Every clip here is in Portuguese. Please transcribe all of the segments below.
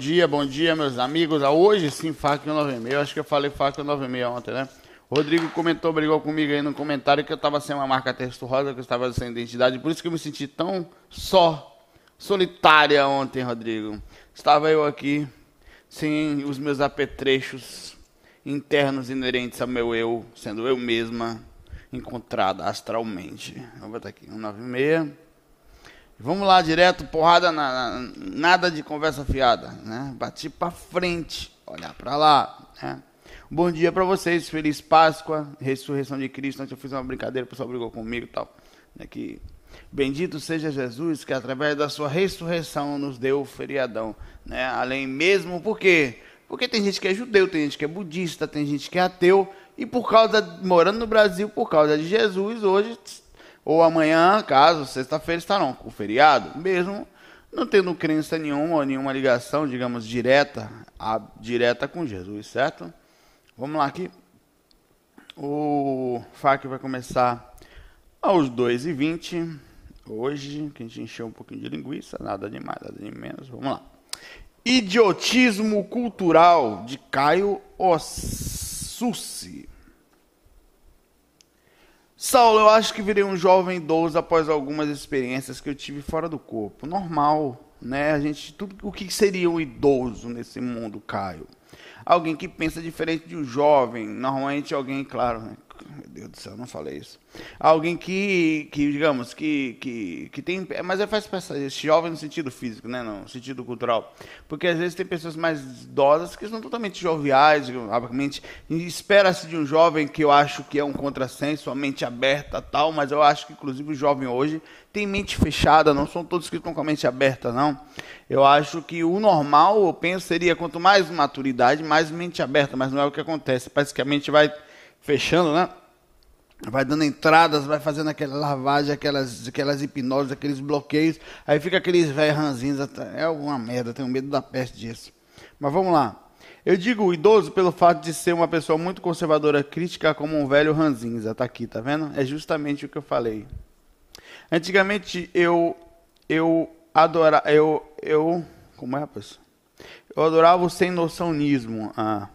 Dia, bom dia, meus amigos. Ah, Hoje sim, FAC 96. Acho que eu falei FAC 96 ontem, né? O Rodrigo comentou, brigou comigo aí no comentário que eu estava sem uma marca texto rosa, que eu estava sem identidade. Por isso que eu me senti tão só, solitária ontem, Rodrigo. Estava eu aqui, sem os meus apetrechos internos inerentes ao meu eu, sendo eu mesma encontrada astralmente. Vou botar aqui, 196. Vamos lá, direto, porrada, na, na- nada de conversa fiada, né? Bati pra frente, olhar pra lá, né? Bom dia pra vocês, feliz Páscoa, ressurreição de Cristo. Antes eu fiz uma brincadeira, o pessoal brigou comigo e tal, né? Que bendito seja Jesus, que através da sua ressurreição nos deu o feriadão, né? Além mesmo, por quê? Porque tem gente que é judeu, tem gente que é budista, tem gente que é ateu, e por causa, morando no Brasil, por causa de Jesus, hoje ou amanhã, caso sexta-feira estarão com o feriado, mesmo não tendo crença nenhuma ou nenhuma ligação, digamos, direta, a, direta com Jesus, certo? Vamos lá aqui. O FAQ vai começar aos 2h20. Hoje, que a gente encheu um pouquinho de linguiça, nada de mais, nada de menos. Vamos lá. Idiotismo cultural de Caio Ossucci. Saulo, eu acho que virei um jovem idoso após algumas experiências que eu tive fora do corpo. Normal, né? A gente, tudo o que seria um idoso nesse mundo, Caio? Alguém que pensa diferente de um jovem, normalmente alguém, claro, né? Deus do céu, não falei isso. Alguém que, que digamos, que, que, que tem. Mas é faz pensar, esse jovem no sentido físico, né? No sentido cultural. Porque às vezes tem pessoas mais idosas que são totalmente joviais, obviamente. Espera-se de um jovem que eu acho que é um contrassenso, a mente aberta tal, mas eu acho que inclusive o jovem hoje tem mente fechada, não são todos que estão com a mente aberta, não. Eu acho que o normal, eu penso, seria quanto mais maturidade, mais mente aberta, mas não é o que acontece. Parece que a mente vai fechando, né? Vai dando entradas, vai fazendo aquela lavagem, aquelas, aquelas hipnoses, aqueles bloqueios. Aí fica aqueles velhos ranzinhos. É alguma merda, tenho medo da peste disso. Mas vamos lá. Eu digo idoso pelo fato de ser uma pessoa muito conservadora, crítica como um velho ranzinza. Tá aqui, tá vendo? É justamente o que eu falei. Antigamente eu eu adorava eu eu como é, rapaz? Eu adorava o sem noçãonismo. Ah.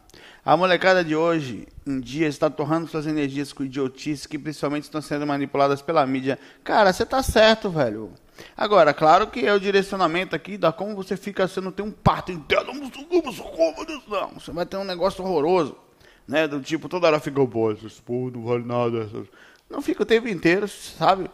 A molecada de hoje em dia está torrando suas energias com idiotices que principalmente estão sendo manipuladas pela mídia. Cara, você tá certo, velho. Agora, claro que é o direcionamento aqui da como você fica, não tem um parto interno, não, você vai ter um negócio horroroso, né? Do tipo, toda hora fica, pô, essas porra não vale nada. essas-" Não fica o tempo inteiro, sabe?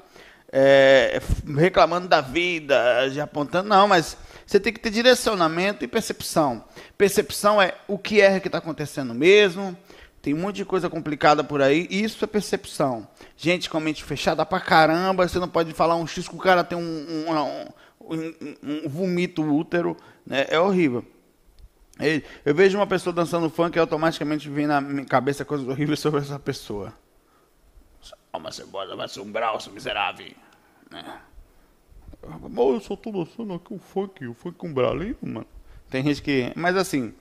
É, reclamando da vida, já apontando, não, mas você tem que ter direcionamento e percepção. Percepção é o que é que está acontecendo mesmo. Tem um monte de coisa complicada por aí. Isso é percepção. Gente com a mente fechada pra caramba. Você não pode falar um X que o cara tem um, um, um, um, vomito útero. Né? É horrível. Eu vejo uma pessoa dançando funk e automaticamente vem na minha cabeça coisas horríveis sobre essa pessoa. Uma cebola, vai ser um seu miserável. Né? Eu só tô dançando aqui o funk, o funk com bralinho, mano. Tem gente que. Mas assim,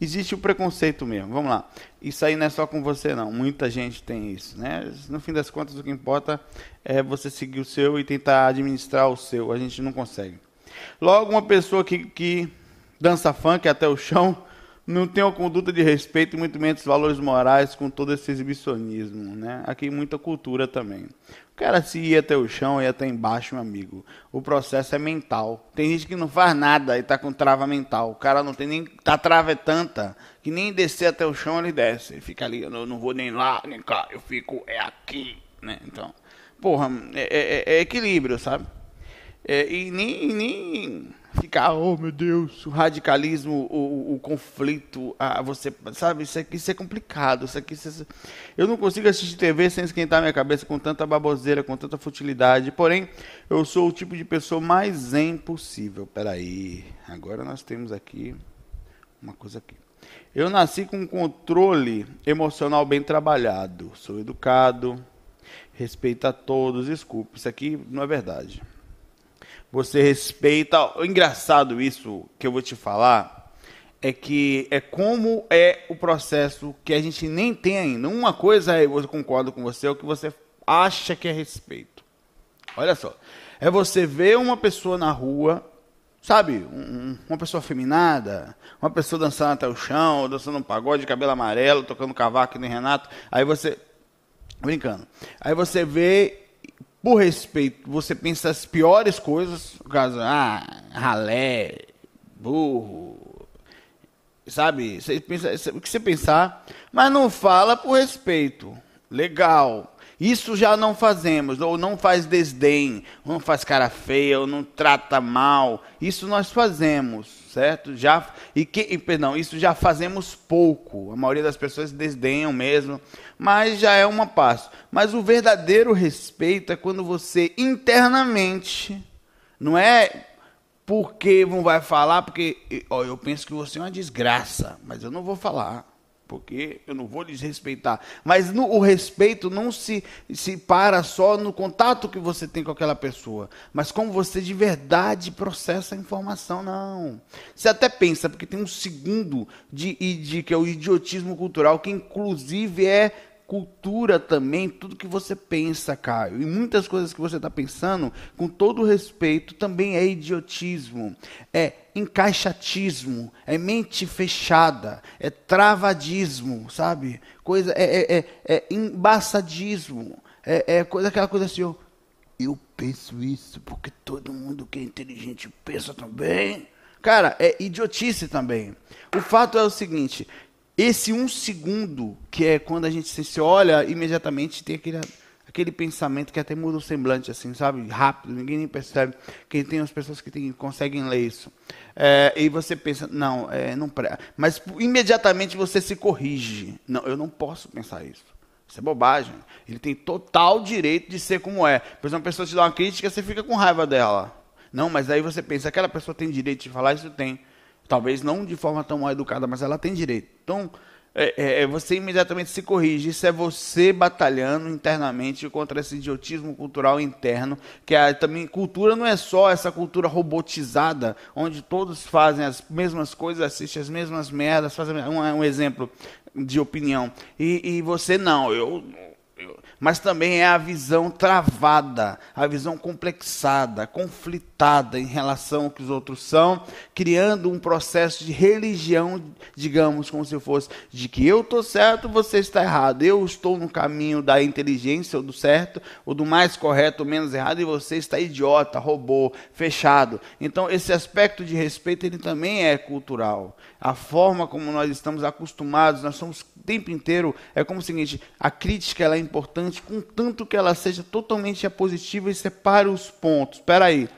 existe o preconceito mesmo. Vamos lá. Isso aí não é só com você, não. Muita gente tem isso, né? No fim das contas, o que importa é você seguir o seu e tentar administrar o seu. A gente não consegue. Logo, uma pessoa que, que dança funk até o chão não tem uma conduta de respeito e muito menos valores morais com todo esse exibicionismo, né? Aqui muita cultura também. O cara se ir até o chão e até embaixo, meu amigo. O processo é mental. Tem gente que não faz nada e tá com trava mental. O cara não tem nem. A trava é tanta que nem descer até o chão ele desce. Ele fica ali, eu não vou nem lá, nem cá, eu fico é aqui, né? Então, porra, é, é- é equilíbrio, sabe? É, e nem, nem ficar, oh meu Deus, o radicalismo, o, o, o conflito, a, você, sabe, isso aqui isso é complicado, isso aqui, isso, eu não consigo assistir TV sem esquentar minha cabeça com tanta baboseira, com tanta futilidade, porém, eu sou o tipo de pessoa mais zen possível, peraí, agora nós temos aqui uma coisa aqui. Eu nasci com um controle emocional bem trabalhado, sou educado, respeito a todos, desculpe, isso aqui não é verdade você respeita. O engraçado isso que eu vou te falar é que é como é o processo que a gente nem tem ainda. Uma coisa é, eu concordo com você, é o que você acha que é respeito. Olha só, é você ver uma pessoa na rua, sabe, um, uma pessoa afeminada, uma pessoa dançando até o chão, dançando um pagode, cabelo amarelo, tocando cavaco nem Renato, aí você brincando. Aí você vê por respeito, você pensa as piores coisas, caso, ah, ralé, burro, sabe? Você pensa o que você pensar, mas não fala por respeito. Legal. Isso já não fazemos, ou não faz desdém, ou não faz cara feia, ou não trata mal. Isso nós fazemos, certo? Já e que, perdão, isso já fazemos pouco. A maioria das pessoas desdenham mesmo, mas já é uma passo. Mas o verdadeiro respeito é quando você internamente não é porque não vai falar, porque ó, eu penso que você é uma desgraça, mas eu não vou falar porque eu não vou desrespeitar. Mas no, o respeito não se, se para só no contato que você tem com aquela pessoa, mas como você de verdade processa a informação, não. Você até pensa, porque tem um segundo de, de que é o idiotismo cultural, que inclusive é cultura também, tudo que você pensa, Caio. E muitas coisas que você está pensando, com todo respeito, também é idiotismo, é encaixatismo, é mente fechada, é travadismo, sabe? Coisa, é, é, é, é embaçadismo, é, é coisa, aquela coisa assim, eu, eu penso isso porque todo mundo que é inteligente pensa também. Cara, é idiotice também. O fato é o seguinte: esse um segundo, que é quando a gente se olha, imediatamente tem aquele, aquele pensamento que até muda o semblante, assim, sabe? Rápido, ninguém nem percebe. Quem tem as pessoas que tem, conseguem ler isso. É, e você pensa, não, é, não Mas imediatamente você se corrige. Não, eu não posso pensar isso. Isso é bobagem. Ele tem total direito de ser como é. Por exemplo, uma pessoa te dá uma crítica, você fica com raiva dela. Não, mas aí você pensa, aquela pessoa tem direito de falar, isso tem. Talvez não de forma tão mal educada, mas ela tem direito. Então, é, é, é, você imediatamente se corrige. Isso é você batalhando internamente contra esse idiotismo cultural interno, que é, também cultura não é só essa cultura robotizada, onde todos fazem as mesmas coisas, assistem as mesmas merdas, fazem um, um exemplo de opinião. E, e você não, eu mas também é a visão travada, a visão complexada, conflitada em relação ao que os outros são, criando um processo de religião, digamos, como se fosse de que eu estou certo, você está errado, eu estou no caminho da inteligência ou do certo, ou do mais correto ou menos errado, e você está idiota, robô, fechado. Então, esse aspecto de respeito ele também é cultural. A forma como nós estamos acostumados, nós somos o tempo inteiro, é como o seguinte, a crítica ela é importante contanto que ela seja totalmente positiva e separe os pontos. Espera aí,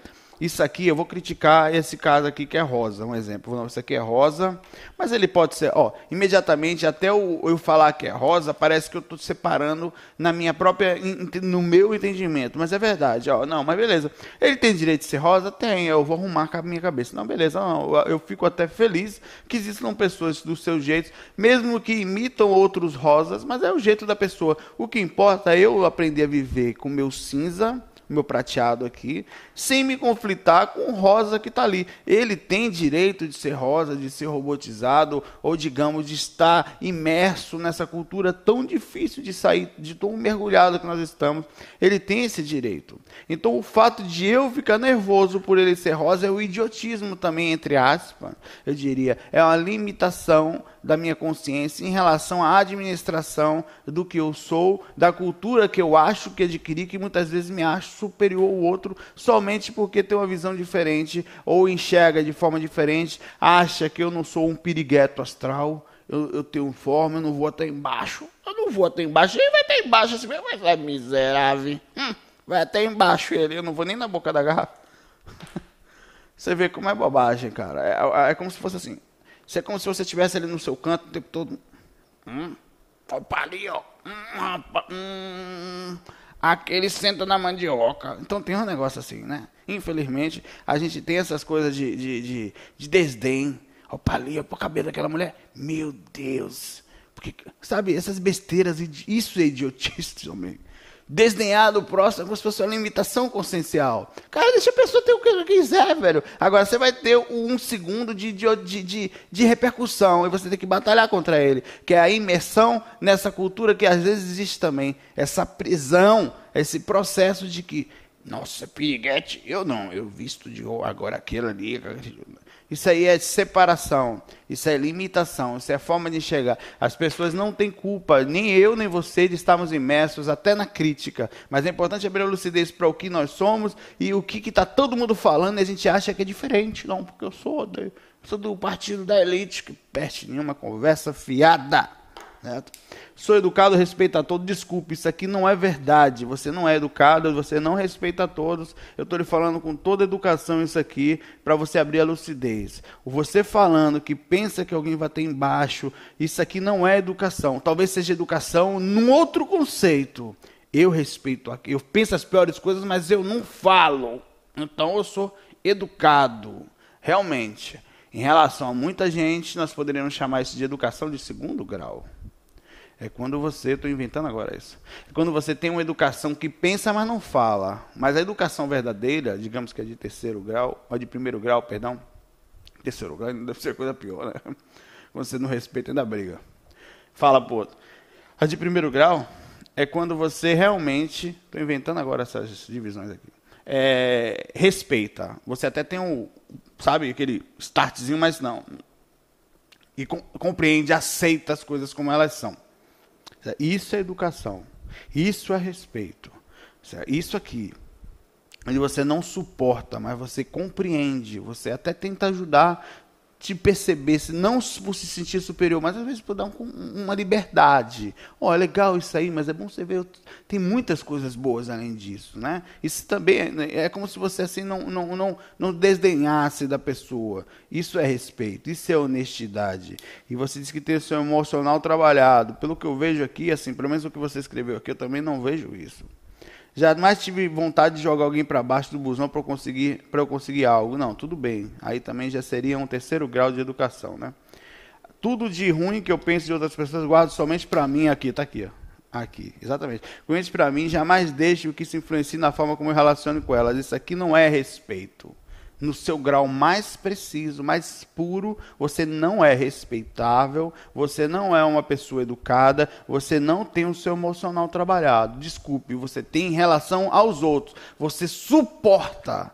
isso aqui, eu vou criticar esse caso aqui que é rosa, um exemplo. Isso aqui é rosa, mas ele pode ser, ó, imediatamente, até eu, eu falar que é rosa, parece que eu estou separando na minha própria, no meu entendimento, mas é verdade, ó, não, mas beleza. Ele tem direito de ser rosa? Tem, eu vou arrumar com a minha cabeça. Não, beleza, não, eu fico até feliz que existam pessoas do seu jeito, mesmo que imitam outros rosas, mas é o jeito da pessoa. O que importa é eu aprender a viver com meu cinza, meu prateado aqui, sem me conflitar com o rosa que está ali. Ele tem direito de ser rosa, de ser robotizado, ou digamos, de estar imerso nessa cultura tão difícil de sair, de tão mergulhado que nós estamos. Ele tem esse direito. Então, o fato de eu ficar nervoso por ele ser rosa é o idiotismo também, entre aspas, eu diria. É uma limitação da minha consciência em relação à administração do que eu sou, da cultura que eu acho que adquiri, que muitas vezes me acho superior ao outro somente porque tem uma visão diferente ou enxerga de forma diferente, acha que eu não sou um pirigueto astral, eu, eu tenho forma, eu não vou até embaixo. Eu não vou até embaixo, ele vai até embaixo assim, mas é miserável. Hum, vai até embaixo ele, eu não vou nem na boca da garrafa. Você vê como é bobagem, cara. É, é como se fosse assim. Isso é como se você estivesse ali no seu canto o tempo todo. Hum, opa ali, ó. Hum, hum, aquele senta na mandioca. Então tem um negócio assim, né? Infelizmente, a gente tem essas coisas de, de, de, de desdém. Opa ali, opa o cabelo daquela mulher. Meu Deus. Porque, sabe, essas besteiras, isso é idiotice, homem desdenhar do próximo como se fosse uma limitação consciencial. Cara, deixa a pessoa ter o que ela quiser, velho. Agora você vai ter um segundo de, de, de, de, repercussão e você tem que batalhar contra ele, que é a imersão nessa cultura que às vezes existe também. Essa prisão, esse processo de que, nossa, piriguete, eu não, eu visto de agora aquele ali. Isso aí é separação, isso é limitação, isso é forma de enxergar. As pessoas não têm culpa, nem eu nem você, de estarmos imersos até na crítica. Mas é importante abrir a lucidez para o que nós somos e o que está todo mundo falando e a gente acha que é diferente. Não, porque eu sou, de, sou do partido da elite, que peste nenhuma conversa fiada. Certo? Sou educado, respeito a todos. Desculpe, isso aqui não é verdade. Você não é educado, você não respeita a todos. Eu estou lhe falando com toda educação isso aqui para você abrir a lucidez. Você falando que pensa que alguém vai ter embaixo, isso aqui não é educação. Talvez seja educação num outro conceito. Eu respeito aqui, eu penso as piores coisas, mas eu não falo. Então eu sou educado. Realmente, em relação a muita gente, nós poderíamos chamar isso de educação de segundo grau. É quando você, estou inventando agora isso. É quando você tem uma educação que pensa, mas não fala. Mas a educação verdadeira, digamos que é de terceiro grau, ou de primeiro grau, perdão. Terceiro grau deve ser coisa pior, né? Quando você não respeita, ainda briga. Fala pro outro. A de primeiro grau é quando você realmente, estou inventando agora essas divisões aqui, é, respeita. Você até tem um, sabe, aquele startzinho, mas não. E com, compreende, aceita as coisas como elas são. Isso é educação. Isso é respeito. Isso aqui. Onde você não suporta, mas você compreende. Você até tenta ajudar te perceber, se não por se sentir superior, mas às vezes por dar um, uma liberdade. Ó, oh, é legal isso aí, mas é bom você ver, tem muitas coisas boas além disso, né? Isso também é, né, é como se você assim não, não, não, não desdenhasse da pessoa. Isso é respeito, isso é honestidade. E você diz que tem o seu emocional trabalhado. Pelo que eu vejo aqui, assim, pelo menos o que você escreveu aqui, eu também não vejo isso. Jamais tive vontade de jogar alguém para baixo do busão para eu conseguir para eu conseguir algo. Não, tudo bem. Aí também já seria um terceiro grau de educação, né? Tudo de ruim que eu penso de outras pessoas guardo somente para mim aqui, tá aqui, ó. Aqui, exatamente. Conhece para mim, jamais deixe o que se influencie na forma como eu relaciono com elas. Isso aqui não é respeito no seu grau mais preciso, mais puro, você não é respeitável, você não é uma pessoa educada, você não tem o seu emocional trabalhado. Desculpe, você tem em relação aos outros, você suporta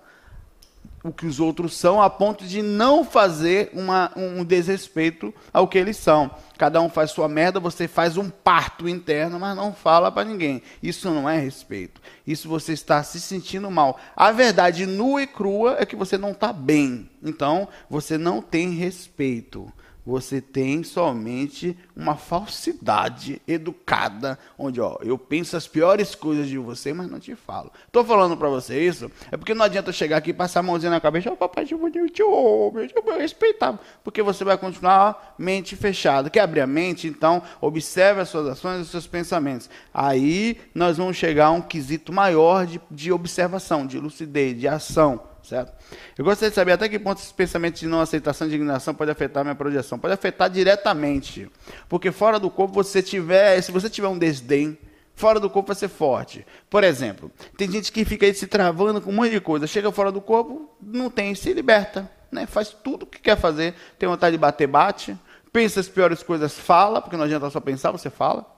o que os outros são, a ponto de não fazer uma, um desrespeito ao que eles são. Cada um faz sua merda, você faz um parto interno, mas não fala para ninguém. Isso não é respeito. Isso você está se sentindo mal. A verdade nua e crua é que você não está bem. Então, você não tem respeito você tem somente uma falsidade educada, onde ó, eu penso as piores coisas de você, mas não te falo. Estou falando para você isso, é porque não adianta chegar aqui e passar a mãozinha na cabeça, oh, papai, te bonito, oh, eu respeitar, porque você vai continuar mente fechada. Quer abrir a mente? Então, observe as suas ações e os seus pensamentos. Aí nós vamos chegar a um quesito maior de, de observação, de lucidez, de ação certo? Eu gostaria de saber até que ponto esse pensamento de não aceitação e indignação pode afetar minha projeção. Pode afetar diretamente, porque fora do corpo você tiver, se você tiver um desdém, fora do corpo vai ser forte. Por exemplo, tem gente que fica aí se travando com um monte de coisa, chega fora do corpo, não tem, se liberta, né? Faz tudo o que quer fazer, tem vontade de bater, bate, pensa as piores coisas, fala, porque não adianta só pensar, você fala.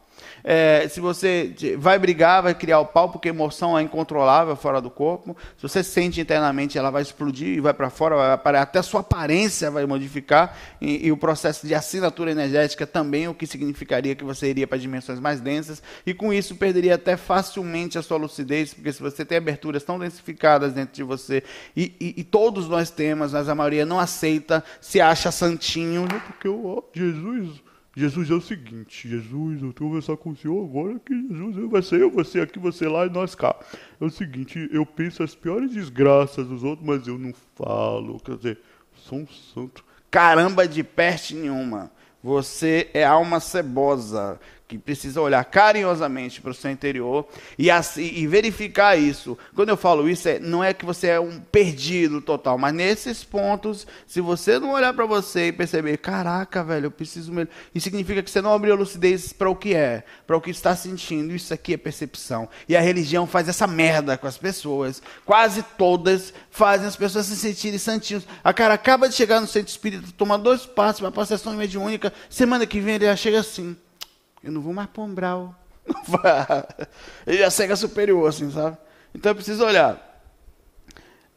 É, se você vai brigar, vai criar o pau, porque a emoção é incontrolável fora do corpo. Se você sente internamente, ela vai explodir e vai para fora, vai até a sua aparência vai modificar. E, e, o processo de assinatura energética também, o que significaria que você iria para dimensões mais densas. E com isso perderia até facilmente a sua lucidez, porque se você tem aberturas tão densificadas dentro de você, e, e, e todos nós temos, mas a maioria não aceita, se acha santinho, porque oh, Jesus Jesus é o seguinte, Jesus, eu estou conversar com o senhor agora que Jesus vai ser eu, você aqui, você lá e nós cá. É o seguinte, eu penso as piores desgraças dos outros, mas eu não falo. Quer dizer, sou um santo. Caramba de peste nenhuma. Você é alma cebosa que precisa olhar carinhosamente para o seu interior e, assim, e verificar isso. Quando eu falo isso, é, não é que você é um perdido total, mas nesses pontos, se você não olhar para você e perceber, caraca, velho, eu preciso melhor. Isso significa que você não abriu a lucidez para o que é, para o que está sentindo. Isso aqui é percepção. E a religião faz essa merda com as pessoas. Quase todas fazem as pessoas se sentirem santinhos. A cara acaba de chegar no centro espírita, toma dois passos para a sessão mediúnica, semana que vem ele já chega assim. Eu não vou mais para. Ele já cega superior, assim, sabe? Então eu preciso olhar.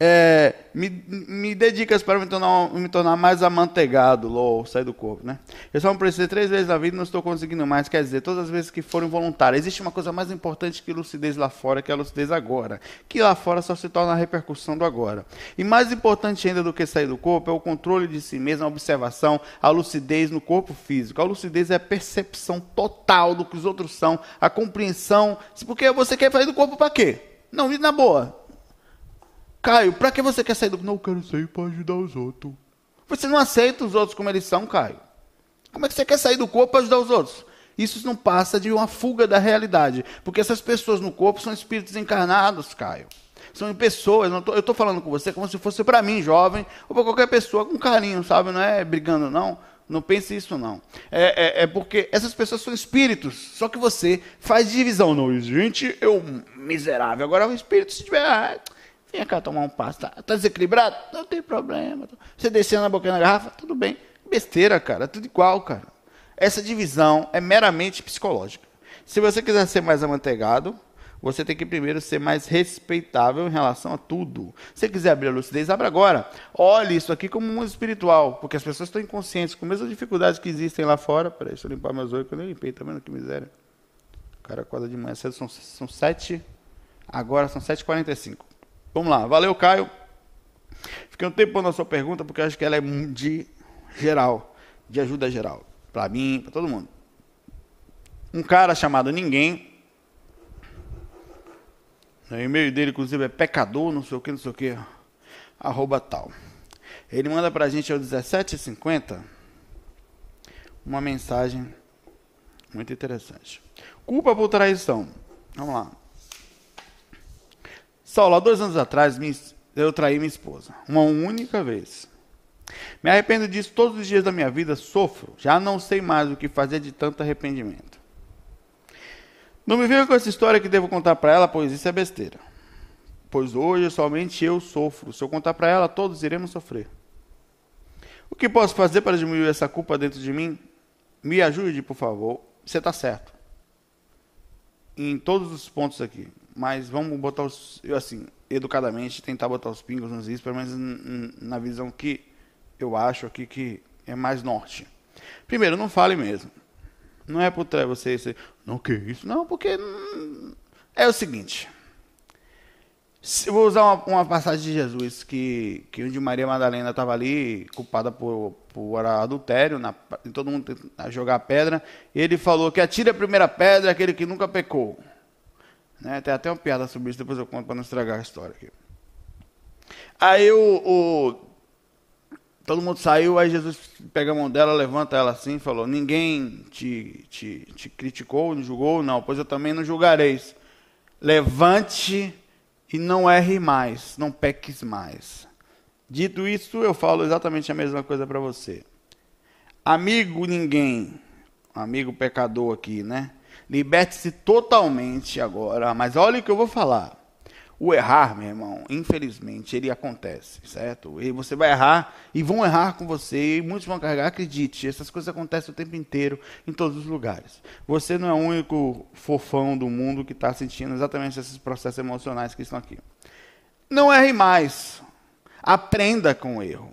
É, me, me para me tornar, me tornar mais amanteigado, lol, sair do corpo, né? Eu só me precisei três vezes na vida e não estou conseguindo mais. Quer dizer, todas as vezes que foram voluntárias. Existe uma coisa mais importante que lucidez lá fora, que é a lucidez agora. Que lá fora só se torna a repercussão do agora. E mais importante ainda do que sair do corpo é o controle de si mesmo, a observação, a lucidez no corpo físico. A lucidez é a percepção total do que os outros são, a compreensão. Porque você quer sair do corpo para quê? Não, na boa. Caio, para que você quer sair do. Não quero sair para ajudar os outros. Você não aceita os outros como eles são, Caio. Como é que você quer sair do corpo para ajudar os outros? Isso não passa de uma fuga da realidade. Porque essas pessoas no corpo são espíritos encarnados, Caio. São pessoas, eu estou falando com você como se fosse para mim, jovem, ou para qualquer pessoa, com carinho, sabe? Não é brigando, não. Não pense isso, não. É, é, é, porque essas pessoas são espíritos. Só que você faz divisão. Não, gente, eu miserável. Agora o espírito, se tiver. Vem cá tomar um passo. Tá, tá desequilibrado? Não tem problema. Você descendo na boca da garrafa? Tudo bem. Besteira, cara. Tudo igual, cara. Essa divisão é meramente psicológica. Se você quiser ser mais amanteigado, você tem que primeiro ser mais respeitável em relação a tudo. Se você quiser abrir a lucidez, abra agora. Olhe isso aqui como um mundo espiritual, porque as pessoas estão inconscientes com as mesmas dificuldades que existem lá fora. Peraí, deixa eu limpar meus olhos, que eu nem limpei, tá vendo que miséria? O cara acorda de manhã cedo, são, são sete, agora são 7h45. Vamos lá, valeu, Caio. Fiquei um tempo na sua pergunta, porque acho que ela é de geral, de ajuda geral. Para mim, para todo mundo. Um cara chamado Ninguém. O e-mail dele, inclusive, é pecador, não sei o que, não sei o que. Arroba tal. Ele manda para a gente ao 17h50 uma mensagem muito interessante. Culpa por traição. Vamos lá. Saulo, há dois anos atrás eu traí minha esposa, uma única vez. Me arrependo disso todos os dias da minha vida, sofro, já não sei mais o que fazer de tanto arrependimento. Não me venha com essa história que devo contar para ela, pois isso é besteira. Pois hoje somente eu sofro. Se eu contar para ela, todos iremos sofrer. O que posso fazer para diminuir essa culpa dentro de mim? Me ajude, por favor. Você está certo. Em todos os pontos aqui mas vamos botar os, eu assim, educadamente, tentar botar os pingos nos is, pelo menos na visão que eu acho aqui que é mais norte. Primeiro, não fale mesmo. Não é por você, você não que isso, não, porque é o seguinte. Eu vou usar uma, uma, passagem de Jesus que, que onde Maria Madalena estava ali, culpada por, por adultério, na, todo mundo a jogar pedra. Ele falou que atire a primeira pedra aquele que nunca pecou. Né? Tem até uma piada sobre isso, depois eu conto para não estragar a história aqui. Aí o, o, todo mundo saiu, aí Jesus pega a mão dela, levanta ela assim e falou: Ninguém te, te, te criticou, julgou? Não, pois eu também não julgareis. Levante e não erre mais, não peques mais. Dito isso, eu falo exatamente a mesma coisa para você. Amigo ninguém, amigo pecador aqui, né? Liberte-se totalmente agora. Mas olha o que eu vou falar. O errar, meu irmão, infelizmente, ele acontece, certo? E você vai errar e vão errar com você e muitos vão carregar. Acredite, essas coisas acontecem o tempo inteiro, em todos os lugares. Você não é o único fofão do mundo que está sentindo exatamente esses processos emocionais que estão aqui. Não erre mais. Aprenda com o erro.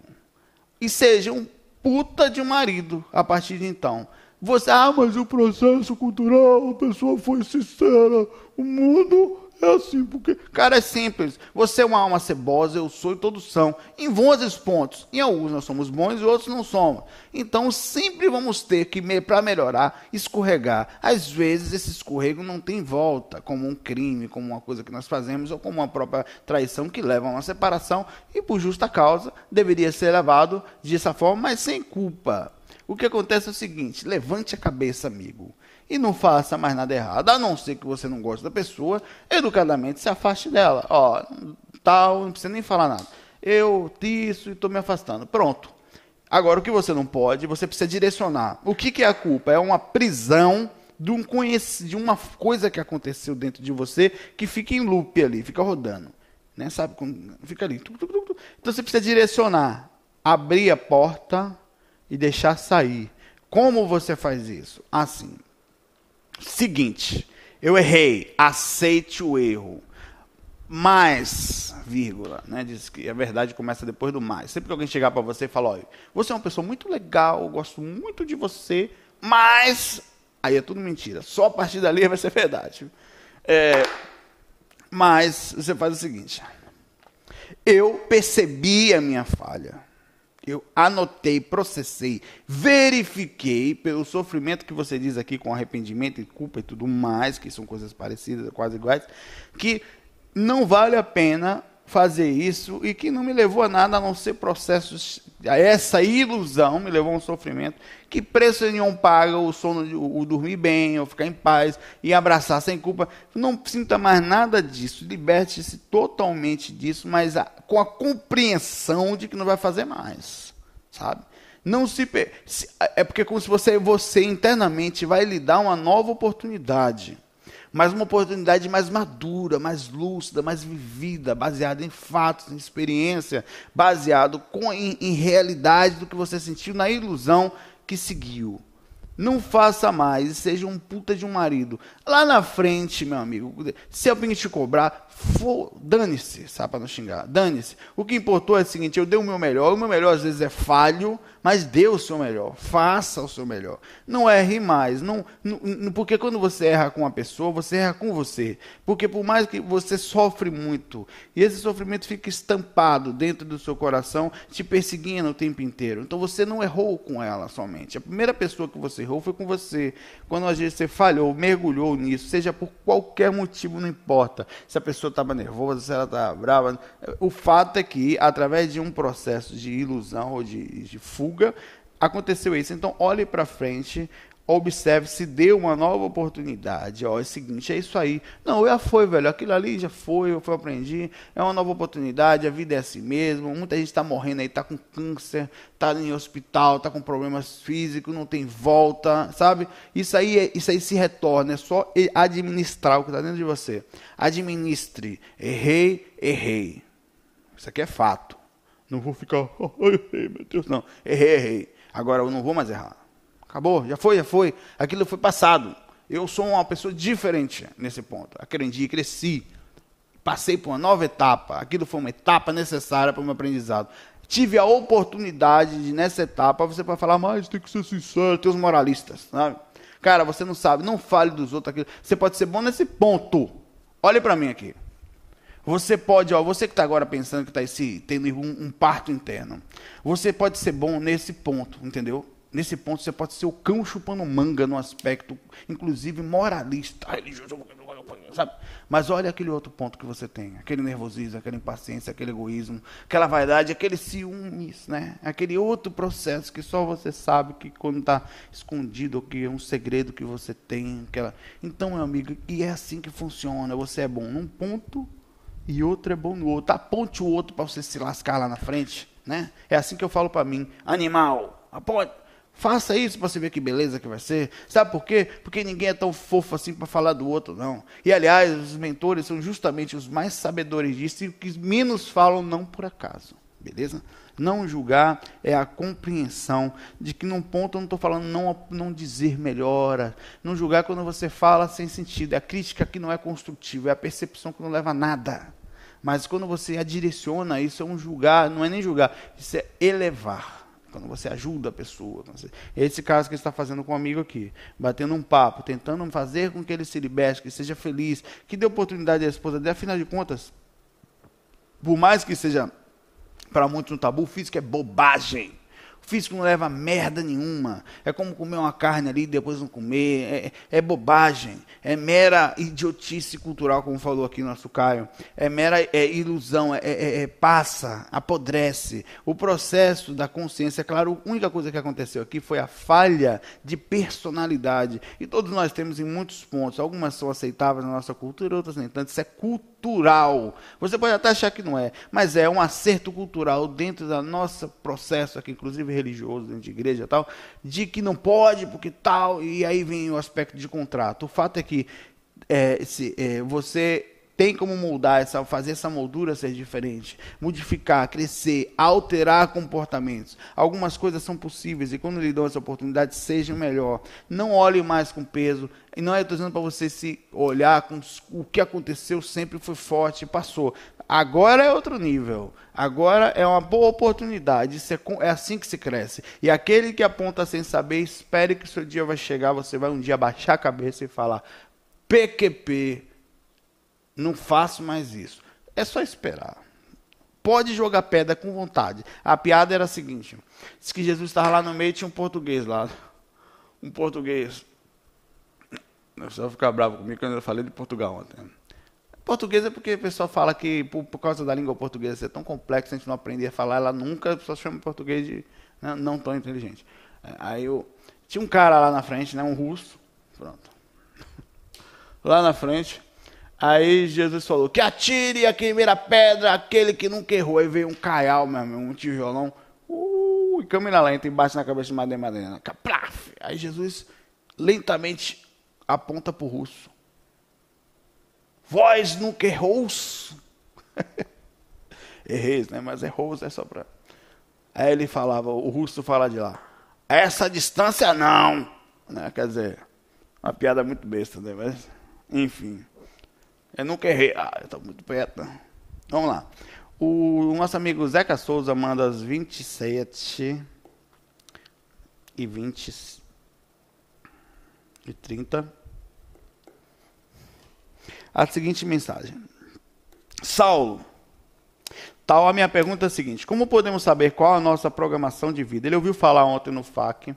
E seja um puta de um marido a partir de então. Você, ah, mas o processo cultural, a pessoa foi sincera. O mundo É assim, porque. Cara, é simples. Você é uma alma cebosa, eu sou e todos são. Em vários pontos. Em alguns nós somos bons e outros não somos. Então sempre vamos ter que, para melhorar, escorregar. Às vezes esse escorrego não tem volta, como um crime, como uma coisa que nós fazemos, ou como uma própria traição que leva a uma separação. E por justa causa deveria ser levado dessa forma, mas sem culpa. O que acontece é o seguinte: levante a cabeça, amigo e não faça mais nada errado, a não ser que você não goste da pessoa, educadamente se afaste dela. Ó, tal, não precisa nem falar nada. Eu isso e estou me afastando. Pronto. Agora, o que você não pode, você precisa direcionar. O que, que é a culpa? É uma prisão de, um de uma coisa que aconteceu dentro de você que fica em loop ali, fica rodando. Né? Sabe? Fica ali. Então você precisa direcionar. Abrir a porta e deixar sair. Como você faz isso? Assim. Seguinte, eu errei, aceite o erro. Mas, vírgula, né? Diz que a verdade começa depois do mais. Sempre que alguém chegar para você e falar, olha, você é uma pessoa muito legal, gosto muito de você, mas aí é tudo mentira. Só a partir dali vai ser verdade. É, mas você faz o seguinte: eu percebi a minha falha. Eu anotei, processei, verifiquei pelo sofrimento que você diz aqui com arrependimento e culpa e tudo mais, que são coisas parecidas, quase iguais, que não vale a pena fazer isso e que não me levou a nada a não ser processos, a essa ilusão me levou a um sofrimento que preço nenhum paga o sono, o, o dormir bem, ou ficar em paz e abraçar sem culpa. Não sinta mais nada disso, liberte-se totalmente disso, mas a, com a compreensão de que não vai fazer mais, sabe? Não se, se é porque é como se você você internamente vai lhe dar uma nova oportunidade mas uma oportunidade mais madura, mais lúcida, mais vivida, baseada em fatos, em experiência, baseado com, em, em realidade do que você sentiu na ilusão que seguiu. Não faça mais e seja um puta de um marido. Lá na frente, meu amigo, se alguém te cobrar, dane-se, sabe para não xingar, dane-se. O que importou é o seguinte: eu dei o meu melhor, o meu melhor às vezes é falho, mas dê o seu melhor, faça o seu melhor. Não erre mais, não, não, porque quando você erra com uma pessoa, você erra com você. Porque por mais que você sofre muito, e esse sofrimento fica estampado dentro do seu coração, te perseguindo o tempo inteiro. Então você não errou com ela somente. A primeira pessoa que você errou foi com você. Quando às vezes você falhou, mergulhou nisso, seja por qualquer motivo, não importa. Se a pessoa pessoa estava nervosa, se ela estava brava. O fato é que, através de um processo de ilusão ou de, de fuga, aconteceu isso. Então, olhe para frente, observe se deu uma nova oportunidade. Ó, é o seguinte, é isso aí. Não, já foi, velho. Aquilo ali já foi, eu aprendi. É uma nova oportunidade, a vida é assim mesmo. Muita gente está morrendo aí, está com câncer, está em hospital, está com problemas físicos, não tem volta, sabe? Isso aí, é, isso aí se retorna, é só administrar o que está dentro de você. Administre. Errei, errei. Isso aqui é fato. Não vou ficar, oh, errei, meu Deus. Não, errei, errei. Agora eu não vou mais errar. Acabou, já foi, já foi. Aquilo foi passado. Eu sou uma pessoa diferente nesse ponto. Aprendi, cresci, passei por uma nova etapa. Aquilo foi uma etapa necessária para o meu aprendizado. Tive a oportunidade de, nessa etapa, você para falar, mas tem que ser sincero, tem os moralistas, sabe? Cara, você não sabe, não fale dos outros aquilo. Você pode ser bom nesse ponto. Olhe para mim aqui. Você pode, ó, você que está agora pensando que está tendo um, um parto interno, você pode ser bom nesse ponto, entendeu? Nesse ponto, você pode ser o cão chupando manga no aspecto, inclusive moralista, religioso, sabe? Mas olha aquele outro ponto que você tem, aquele nervosismo, aquela impaciência, aquele egoísmo, aquela vaidade, aquele ciúmes, né? Aquele outro processo que só você sabe que quando está escondido, que é um segredo que você tem. Aquela... Então, meu amigo, e é assim que funciona. Você é bom num ponto e outro é bom no outro. Aponte o outro para você se lascar lá na frente, né? É assim que eu falo para mim, animal, aponte Faça isso para você ver que beleza que vai ser. Sabe por quê? Porque ninguém é tão fofo assim para falar do outro, não. E aliás, os mentores são justamente os mais sabedores disso e os que menos falam, não por acaso. Beleza? Não julgar é a compreensão de que num ponto eu não estou falando não, não dizer melhora. Não julgar quando você fala sem sentido. É a crítica que não é construtiva, é a percepção que não leva a nada. Mas quando você a direciona, isso é um julgar, não é nem julgar, isso é elevar quando você ajuda a pessoa. Esse caso que está fazendo com um amigo aqui, batendo um papo, tentando fazer com que ele se liberte, que seja feliz, que dê oportunidade à esposa dele, afinal de contas, por mais que seja para muitos um tabu, físico é bobagem. Físico não leva merda nenhuma. É como comer uma carne ali e depois não comer. É, é, bobagem. É mera idiotice cultural, como falou aqui nosso Caio. É mera é, ilusão. É, é, é, passa, apodrece. O processo da consciência, é claro, a única coisa que aconteceu aqui foi a falha de personalidade. E todos nós temos em muitos pontos. Algumas são aceitáveis na nossa cultura, outras nem tanto. Isso é cultura cultural. Você pode até achar que não é, mas é um acerto cultural dentro do nosso processo aqui, inclusive religioso, dentro de igreja e tal, de que não pode, porque tal, e aí vem o aspecto de contrato. O fato é que é, se, é, você tem como moldar essa, fazer essa moldura ser diferente, modificar, crescer, alterar comportamentos. Algumas coisas são possíveis e quando lhe dão essa oportunidade, seja melhor. Não olhe mais com peso. E não é estou dizendo para você se olhar com o que aconteceu sempre foi forte, passou. Agora é outro nível. Agora é uma boa oportunidade. Isso é, é assim que se cresce. E aquele que aponta sem saber, espere que o seu dia vai chegar. Você vai um dia baixar a cabeça e falar: PQP não faço mais isso. É só esperar. Pode jogar pedra com vontade. A piada era a seguinte: diz que Jesus estava lá no meio e tinha um português lá. Um português. O pessoal ficar bravo comigo quando eu falei de Portugal ontem. Português é porque o pessoal fala que, por, por causa da língua portuguesa ser tão complexa, a gente não aprender a falar ela nunca, pessoal chama português de né, não tão inteligente. É, aí eu. Tinha um cara lá na frente, né, um russo. Pronto. Lá na frente. Aí Jesus falou: que atire a primeira pedra aquele que nunca errou. Aí veio um caial, meu amigo, um tijolão. Uh, e câmera lenta embaixo na cabeça de Madeira. Capraf. Aí Jesus lentamente aponta para o russo. Vós nunca errou? Erreis, né? Mas errou é só para. Aí ele falava, o russo fala de lá. Essa distância não. Né? Quer dizer, uma piada muito besta, né? Mas, enfim. Eu nunca errei. Ah, eu estou muito perto. Vamos lá. O nosso amigo Zeca Souza manda as 27 e 20 e 30. A seguinte mensagem. Saulo, Tal, a minha pergunta é a seguinte: como podemos saber qual a nossa programação de vida? Ele ouviu falar ontem no FAC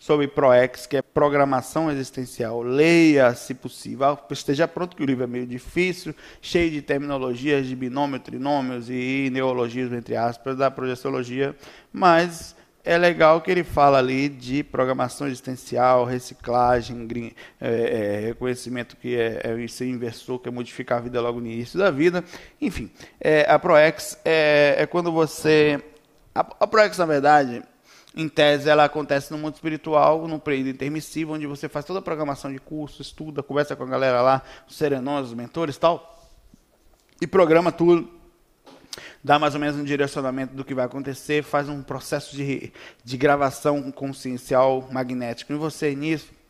sobre ProEx, que é programação existencial. Leia, se possível. Esteja pronto, que o livro é meio difícil, cheio de terminologias de binômio, trinômios e neologismo, entre aspas, da projeciologia, mas é legal que ele fala ali de programação existencial, reciclagem, green, é, é, reconhecimento que é, é ser inversor, que é modificar a vida logo no início da vida. Enfim, é, a ProEx é, é, quando você. A, a ProEx, na verdade, em tese, ela acontece no mundo espiritual, num período intermissivo, onde você faz toda a programação de curso, estuda, conversa com a galera lá, os serenões, os mentores e tal, e programa tudo dá mais ou menos um direcionamento do que vai acontecer, faz um processo de, de gravação consciencial magnético em você nisso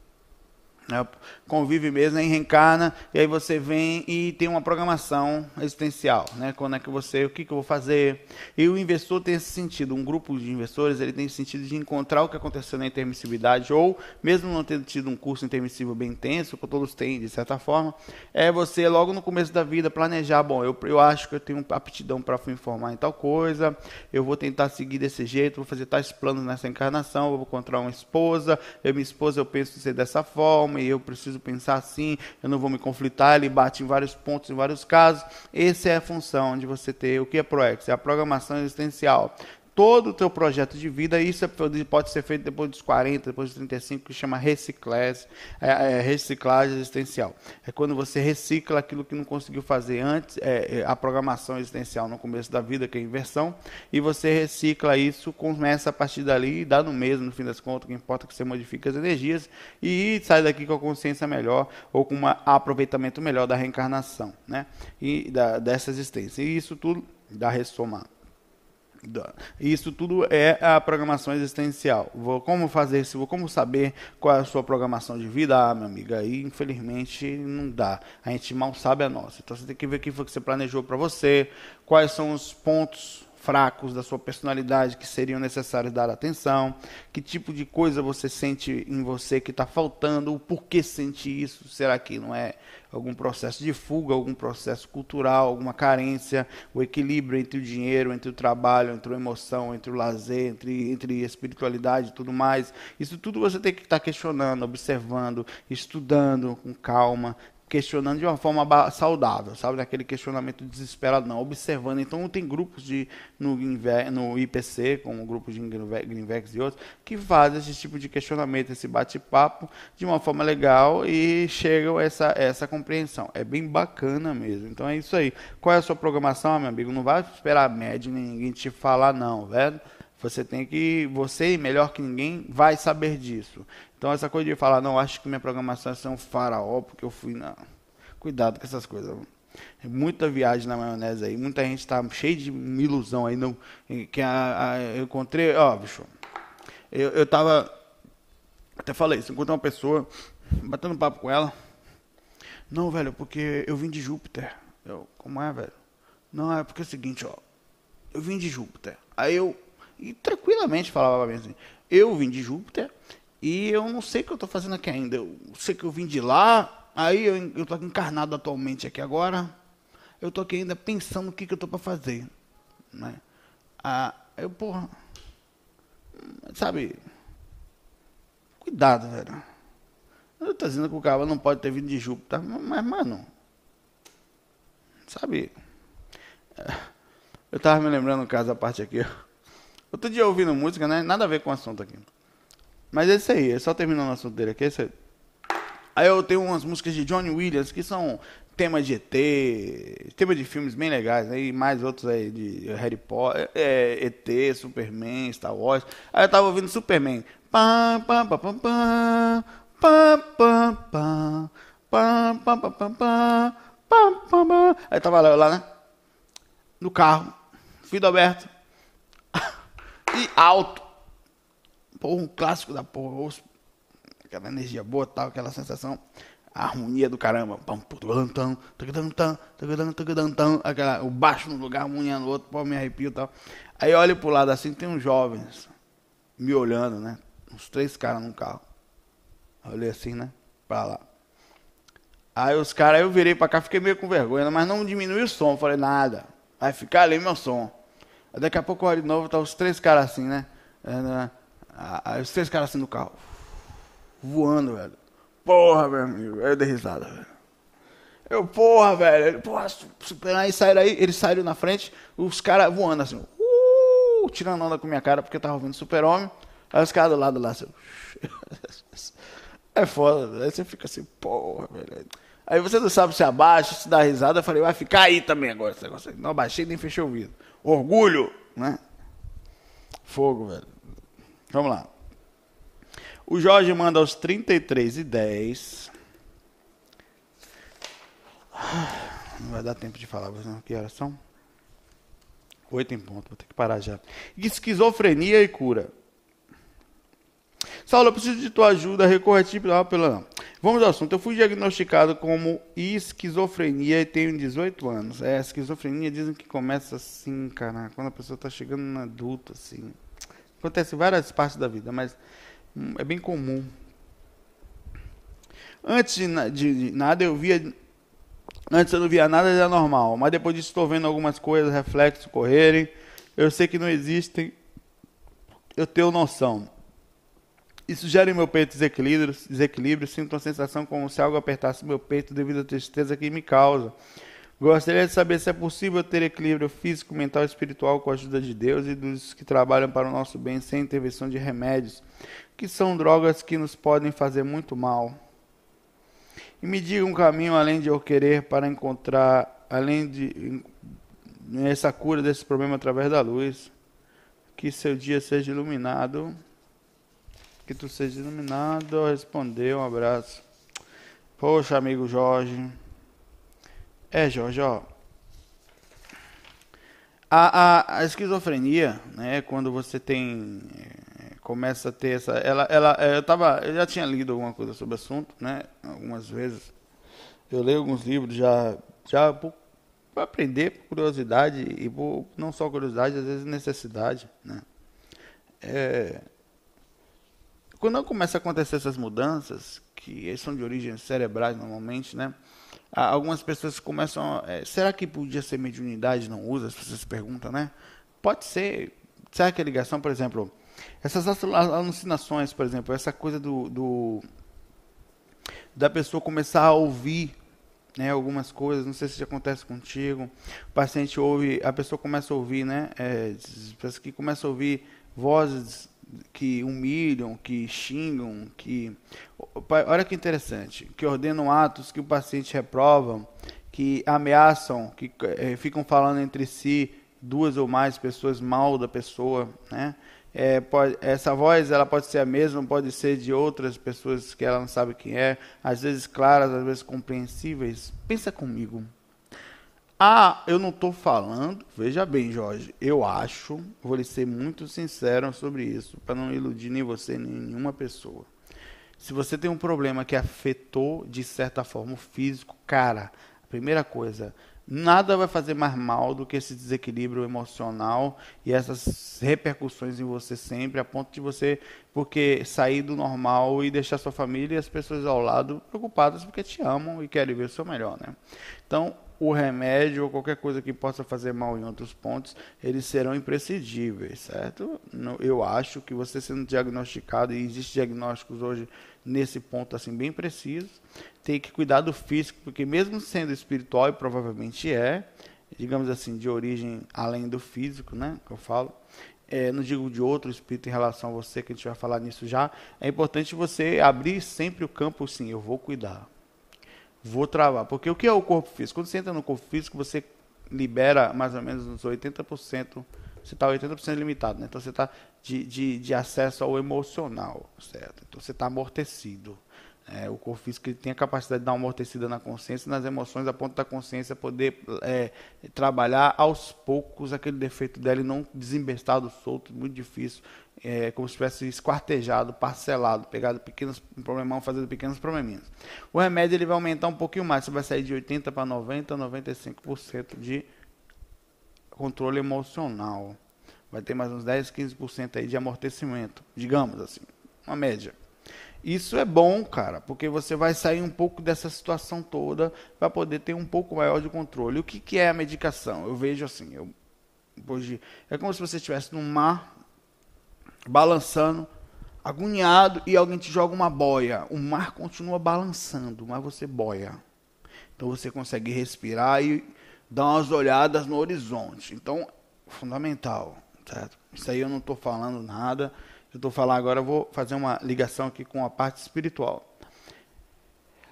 né? Convive mesmo, aí reencarna, e aí você vem e tem uma programação existencial, né? Quando é que você, o que, que eu vou fazer? E o investidor tem esse sentido, um grupo de investidores, ele tem esse sentido de encontrar o que aconteceu na intermissibilidade, ou mesmo não tendo tido um curso intermissivo bem intenso, que todos têm, de certa forma, é você, logo no começo da vida, planejar, bom, eu, eu acho que eu tenho aptidão para me informar em tal coisa, eu vou tentar seguir desse jeito, vou fazer tais planos nessa encarnação, vou encontrar uma esposa, eu minha esposa eu penso ser dessa forma, e eu preciso pensar assim, eu não vou me conflitar, ele bate em vários pontos, em vários casos. Essa é a função de você ter o que é ProEx, é a programação existencial todo o teu projeto de vida, isso é pode ser feito depois dos 40, depois dos 35, que chama reciclagem, é, é, reciclagem existencial. É quando você recicla aquilo que não conseguiu fazer antes, é, é, a programação existencial no começo da vida, que é inversão, e você recicla isso, começa a partir dali e dá no mesmo, no fim das contas, o que importa é que você modifique as energias e sai daqui com a consciência melhor ou com um aproveitamento melhor da reencarnação, né? E da, dessa existência. E isso tudo dá ressomar. Isso tudo é a programação existencial. Vou, como fazer isso? Como saber qual é a sua programação de vida? Ah, meu amigo, aí infelizmente não dá. A gente mal sabe a nossa. Então você tem que ver o que foi que você planejou para você, quais são os pontos fracos da sua personalidade que seriam necessários dar atenção, que tipo de coisa você sente em você que está faltando, o porquê sente isso, será que não é algum processo de fuga, algum processo cultural, alguma carência, o equilíbrio entre o dinheiro, entre o trabalho, entre a emoção, entre o lazer, entre, entre espiritualidade e tudo mais. Isso tudo você tem que estar tá questionando, observando, estudando com calma, questionando de uma forma saudável, sabe? Naquele questionamento desesperado, não, observando. Então, tem grupos de, no, no IPC, como grupos de Greenvex e outros, que fazem esse tipo de questionamento, esse bate-papo, de uma forma legal e chegam a essa, essa compreensão. É bem bacana mesmo. Então, é isso aí. Qual é a sua programação, meu amigo? Não vai esperar a média, nem ninguém te falar, não, velho. Você tem que, você melhor que ninguém vai saber disso. Então essa coisa de falar, não, acho que minha programação é um faraó porque eu fui na cuidado com essas coisas. Muita viagem na maionese aí, muita gente está cheia de ilusão aí, não, que a, a, eu encontrei, ó, bicho. Eu, eu tava até falei, se encontrei uma pessoa batendo papo com ela, não, velho, porque eu vim de Júpiter. Eu, como é, velho? Não, é porque é o seguinte, ó. Eu vim de Júpiter. Aí eu e tranquilamente falava pra mim assim: eu vim de Júpiter e eu não sei o que eu estou fazendo aqui ainda. Eu sei que eu vim de lá, aí eu estou encarnado atualmente aqui agora. Eu estou aqui ainda pensando o que, que eu estou para fazer. Né? Ah, eu, porra. Sabe? Cuidado, velho. Eu estou dizendo que o cara não pode ter vindo de Júpiter, mas, mano. Sabe? Eu estava me lembrando um caso a parte aqui. Outro dia ouvindo música, né? Nada a ver com o assunto aqui. Mas é isso aí, é só terminando o assunto dele aqui. É aí. eu tenho umas músicas de Johnny Williams que são tema de ET, tema de filmes bem legais, né? mais outros aí de Harry Potter, é, ET, Superman, Star Wars. Aí eu tava ouvindo Superman. Pá, pá, pá, pá, pá, pá, pá, pá, pá, pá, pá, pá, pá, pá, pá, Aí tava lá, lá, né? No carro, vidro aberto, e alto. Pô, um clássico da porra. Aquela energia boa, tal, aquela sensação. A harmonia do caramba. Aquela, o baixo no lugar, a harmonia no outro, pô, me arrepio e tal. Aí olho pro lado assim, tem uns jovens me olhando, né? Uns três caras num carro. Olhei assim, né? Pra lá. Aí os caras, eu virei pra cá, fiquei meio com vergonha, mas não diminui o som. Falei, nada. Vai ficar ali meu som. Daqui a pouco eu olho de novo, tá os três caras assim, né? É, né? Os três caras assim no carro. Voando, velho. Porra, meu amigo. Eu dei risada, velho. Eu, porra, velho. Porra, super aí saíram aí, eles saíram na frente, os caras voando assim, uh, tirando onda com minha cara, porque eu tava ouvindo super-homem. Aí os caras do lado lá, assim. é foda, aí você fica assim, porra, velho. Aí você não sabe se abaixa, se dá risada. Eu falei, vai ficar aí também agora esse negócio aí. Não abaixei nem fechei o vidro. Orgulho, né? Fogo, velho. Vamos lá. O Jorge manda aos 33 e 10. Não vai dar tempo de falar, não. Que horas são? Oito em ponto, vou ter que parar já. Esquizofrenia e cura. Saulo, eu preciso de tua ajuda, recorre a ti pela Vamos ao assunto. Eu fui diagnosticado como esquizofrenia e tenho 18 anos. É, esquizofrenia dizem que começa assim, cara, quando a pessoa está chegando na adulta, assim. Acontece em várias partes da vida, mas hum, é bem comum. Antes de, de, de nada eu via Antes eu não via nada, era normal. Mas depois disso estou vendo algumas coisas, reflexos correrem. Eu sei que não existem. Eu tenho noção. Isso gera em meu peito desequilíbrio, desequilíbrio, sinto uma sensação como se algo apertasse meu peito devido à tristeza que me causa. Gostaria de saber se é possível ter equilíbrio físico, mental e espiritual com a ajuda de Deus e dos que trabalham para o nosso bem sem intervenção de remédios, que são drogas que nos podem fazer muito mal. E me diga um caminho além de eu querer para encontrar, além de essa cura desse problema através da luz. Que seu dia seja iluminado. Que tu seja iluminado. Respondeu, um abraço. Poxa, amigo Jorge. É, Jorge, ó. A, a, a esquizofrenia, né, quando você tem é, começa a ter essa ela ela é, eu tava eu já tinha lido alguma coisa sobre o assunto, né, algumas vezes. Eu leio alguns livros já já Para aprender, por curiosidade e por, não só curiosidade, às vezes necessidade, né? É, quando começa a acontecer essas mudanças, que são de origem cerebrais normalmente, né? Algumas pessoas começam. É, será que podia ser mediunidade? Não usa? As pessoas perguntam, né? Pode ser. Será que a ligação, por exemplo, essas alucinações, por exemplo, essa coisa do, do da pessoa começar a ouvir né, algumas coisas, não sei se acontece contigo. O paciente ouve, a pessoa começa a ouvir, né? É, que começa a ouvir vozes que humilham, que xingam, que olha que interessante, que ordenam atos que o paciente reprova, que ameaçam, que é, ficam falando entre si duas ou mais pessoas mal da pessoa, né? É, pode, essa voz ela pode ser a mesma, pode ser de outras pessoas que ela não sabe quem é, às vezes claras, às vezes compreensíveis. Pensa comigo. Ah, eu não estou falando, veja bem, Jorge, eu acho, vou lhe ser muito sincero sobre isso, para não iludir nem você, nem nenhuma pessoa. Se você tem um problema que afetou, de certa forma, o físico, cara, a primeira coisa, nada vai fazer mais mal do que esse desequilíbrio emocional e essas repercussões em você sempre, a ponto de você, porque sair do normal e deixar sua família e as pessoas ao lado preocupadas porque te amam e querem ver o seu melhor, né? Então, o remédio ou qualquer coisa que possa fazer mal em outros pontos, eles serão imprescindíveis, certo? Eu acho que você sendo diagnosticado, e existem diagnósticos hoje nesse ponto assim bem preciso, tem que cuidar do físico, porque mesmo sendo espiritual, e provavelmente é, digamos assim, de origem além do físico, né, que eu falo, é, não digo de outro espírito em relação a você, que a gente vai falar nisso já, é importante você abrir sempre o campo, sim, eu vou cuidar vou travar. Porque o que é o corpo físico? Quando você entra no corpo físico, você libera mais ou menos uns 80%, você está 80% limitado, né? Então você está de, de, de, acesso ao emocional, certo? Então você está amortecido. É, o corpo físico ele tem a capacidade de dar uma amortecida na consciência, nas emoções, a ponto da consciência poder é, trabalhar aos poucos aquele defeito dela e não desembestado, solto, muito difícil é, como se tivesse esquartejado, parcelado, pegado pequenos problemão, fazendo pequenos probleminhas. O remédio ele vai aumentar um pouquinho mais, você vai sair de 80 para 90, 95% de controle emocional. Vai ter mais uns 10, 15% aí de amortecimento, digamos assim, uma média. Isso é bom, cara, porque você vai sair um pouco dessa situação toda, vai poder ter um pouco maior de controle. O que, que é a medicação? Eu vejo assim, eu, hoje, é como se você estivesse num mar balançando, agoniado, e alguém te joga uma boia. O mar continua balançando, mas você boia. Então você consegue respirar e dar umas olhadas no horizonte. Então, fundamental, certo? Isso aí eu não estou falando nada. Eu estou falando agora, eu vou fazer uma ligação aqui com a parte espiritual.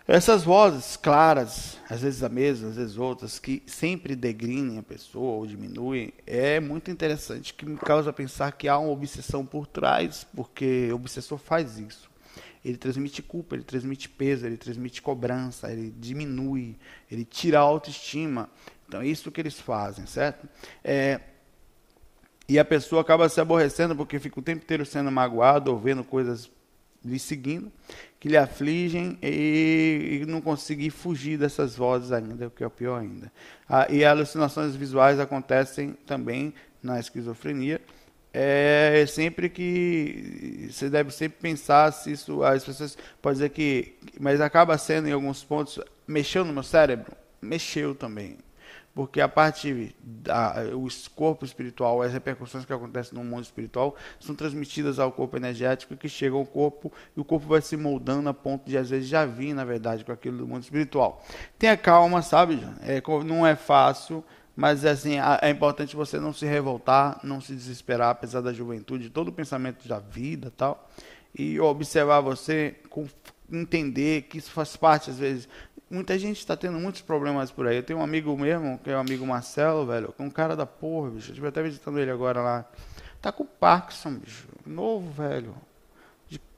Essas vozes claras, às vezes a mesma, às vezes outras, que sempre degrinem a pessoa ou diminuem, é muito interessante, que me causa pensar que há uma obsessão por trás, porque o obsessor faz isso. Ele transmite culpa, ele transmite peso, ele transmite cobrança, ele diminui, ele tira a autoestima. Então é isso que eles fazem, certo? É, e a pessoa acaba se aborrecendo porque fica o tempo inteiro sendo magoado ou vendo coisas lhe seguindo que lhe afligem e, e, não conseguir fugir dessas vozes ainda, o que é o pior ainda. Ah, e alucinações visuais acontecem também na esquizofrenia. É sempre que você deve sempre pensar se isso as pessoas podem dizer que mas acaba sendo em alguns pontos mexeu no meu cérebro mexeu também porque a parte da o corpo espiritual, as repercussões que acontecem no mundo espiritual são transmitidas ao corpo energético que chegam ao corpo e o corpo vai se moldando a ponto de às vezes já vir, na verdade, com aquilo do mundo espiritual. Tenha calma, sabe? É, não é fácil, mas assim, é importante você não se revoltar, não se desesperar, apesar da juventude, todo o pensamento da vida, tal, e observar você com entender que isso faz parte às vezes Muita gente está tendo muitos problemas por aí. Eu tenho um amigo mesmo, que é o amigo Marcelo, velho, que é um cara da porra, bicho. Eu estive até visitando ele agora lá. Tá com Parkinson, bicho. Novo, velho.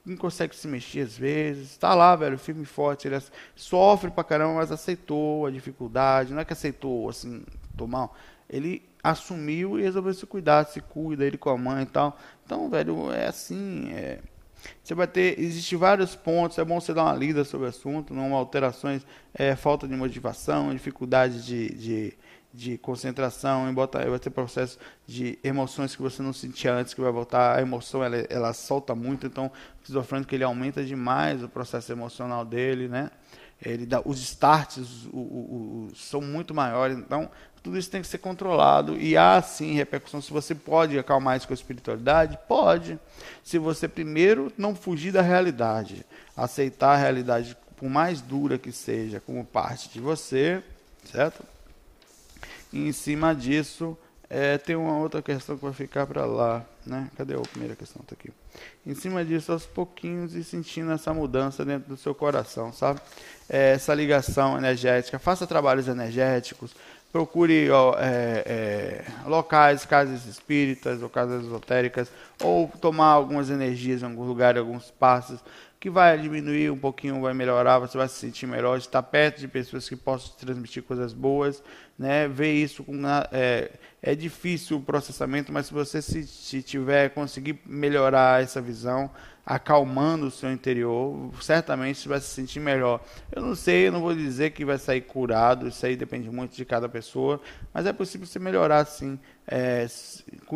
Não consegue se mexer às vezes. Tá lá, velho, firme e forte. Ele sofre pra caramba, mas aceitou a dificuldade. Não é que aceitou, assim, tomar. Ele assumiu e resolveu se cuidar, se cuida, ele com a mãe e tal. Então, velho, é assim. É Você vai ter, existe vários pontos, é bom você dar uma lida sobre o assunto, não alterações, é, falta de motivação, dificuldade de, de, de concentração, em botar, vai ter processo de emoções que você não sentia antes, que vai voltar, a emoção ela, ela solta muito, então esquizofrênico que ele aumenta demais o processo emocional dele, né? Ele dá, os starts o, o, o, são muito maiores, então tudo isso tem que ser controlado e há sim repercussão. Se você pode acalmar isso com a espiritualidade, pode. Se você primeiro não fugir da realidade, aceitar a realidade, por mais dura que seja, como parte de você, certo? E em cima disso, é, tem uma outra questão que vai ficar para lá, né? Cadê a primeira questão? Tá aqui. Em cima disso, aos pouquinhos e sentindo essa mudança dentro do seu coração, sabe? É, essa ligação energética. Faça trabalhos energéticos procure ó, é, é, locais, casas espíritas ou casas esotéricas, ou tomar algumas energias em algum lugar, alguns passos, que vai diminuir um pouquinho, vai melhorar, você vai se sentir melhor, estar perto de pessoas que possam transmitir coisas boas, né? Ver isso com é, é difícil o processamento, mas se você se, se tiver conseguir melhorar essa visão, acalmando o seu interior, certamente você vai se sentir melhor. Eu não sei, eu não vou dizer que vai sair curado, isso aí depende muito de cada pessoa, mas é possível você melhorar sim. É,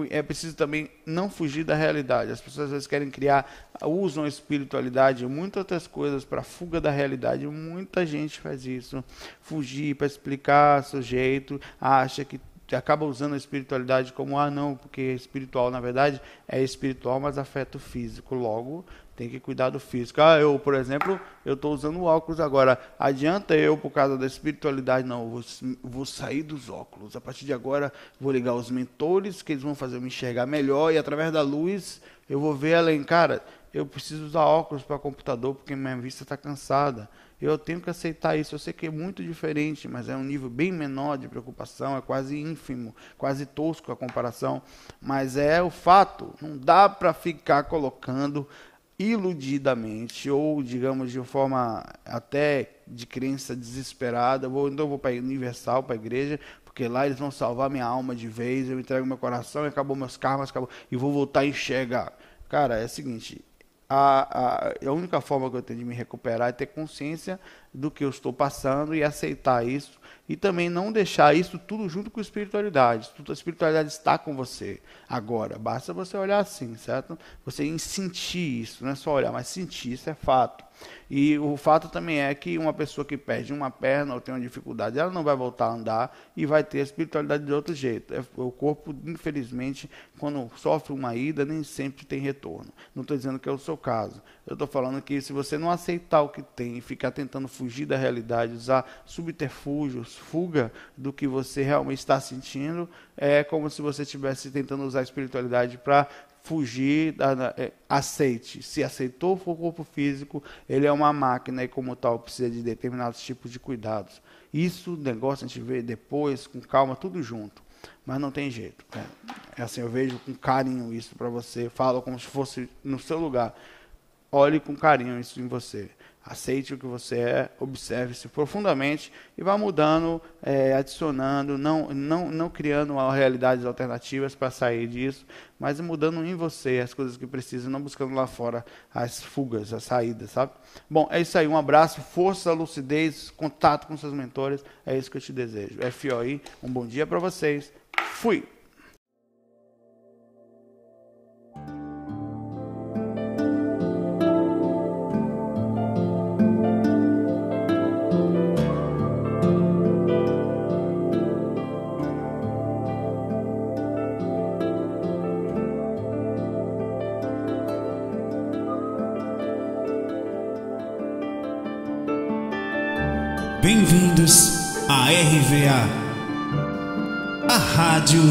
é preciso também não fugir da realidade. As pessoas às vezes querem criar, usam a espiritualidade e muitas outras coisas para fuga da realidade. Muita gente faz isso. Fugir para explicar seu jeito, acha que acaba usando a espiritualidade como ah não, porque espiritual na verdade é espiritual, mas afeta o físico. Logo, tem que cuidar do físico. Ah, eu, por exemplo, eu estou usando óculos agora. Adianta eu, por causa da espiritualidade, não, vou, vou sair dos óculos. A partir de agora, vou ligar os mentores, que eles vão fazer eu me enxergar melhor e através da luz eu vou ver além. Cara, eu preciso usar óculos para computador porque minha vista está cansada. Eu tenho que aceitar isso. Eu sei que é muito diferente, mas é um nível bem menor de preocupação, é quase ínfimo, quase tosco a comparação. Mas é o fato. Não dá para ficar colocando iludidamente ou, digamos, de forma até de crença desesperada. Vou, então eu vou para a Universal, para a igreja, porque lá eles vão salvar minha alma de vez. Eu entrego meu coração e acabou meus karmas, acabou, e vou voltar a enxergar. Cara, é o seguinte, a, a, a única forma que eu tenho de me recuperar é ter consciência do que eu estou passando e aceitar isso e também não deixar isso tudo junto com a espiritualidade. A espiritualidade está com você agora. Basta você olhar assim, certo? Você sentir isso, não é só olhar, mas sentir, isso é fato. E o fato também é que uma pessoa que perde uma perna ou tem uma dificuldade, ela não vai voltar a andar e vai ter a espiritualidade de outro jeito. É, o corpo, infelizmente, quando sofre uma ida, nem sempre tem retorno. Não estou dizendo que é o seu caso. Eu estou falando que se você não aceitar o que tem e ficar tentando fugir da realidade, usar subterfúgios, fuga do que você realmente está sentindo, é como se você estivesse tentando usar a espiritualidade para fugir, é, aceite. Se aceitou o corpo físico, ele é uma máquina e, como tal, precisa de determinados tipos de cuidados. Isso, negócio, a gente vê depois, com calma, tudo junto. Mas não tem jeito. É, é assim, eu vejo com carinho isso para você, falo como se fosse no seu lugar. Olhe com carinho isso em você. Aceite o que você é, observe-se profundamente e vá mudando, é, adicionando, não, não, não criando realidades alternativas para sair disso, mas mudando em você as coisas que precisa, não buscando lá fora as fugas, as saídas, sabe? Bom, é isso aí. Um abraço, força, lucidez, contato com seus mentores. É isso que eu te desejo. FOI, um bom dia para vocês. Fui!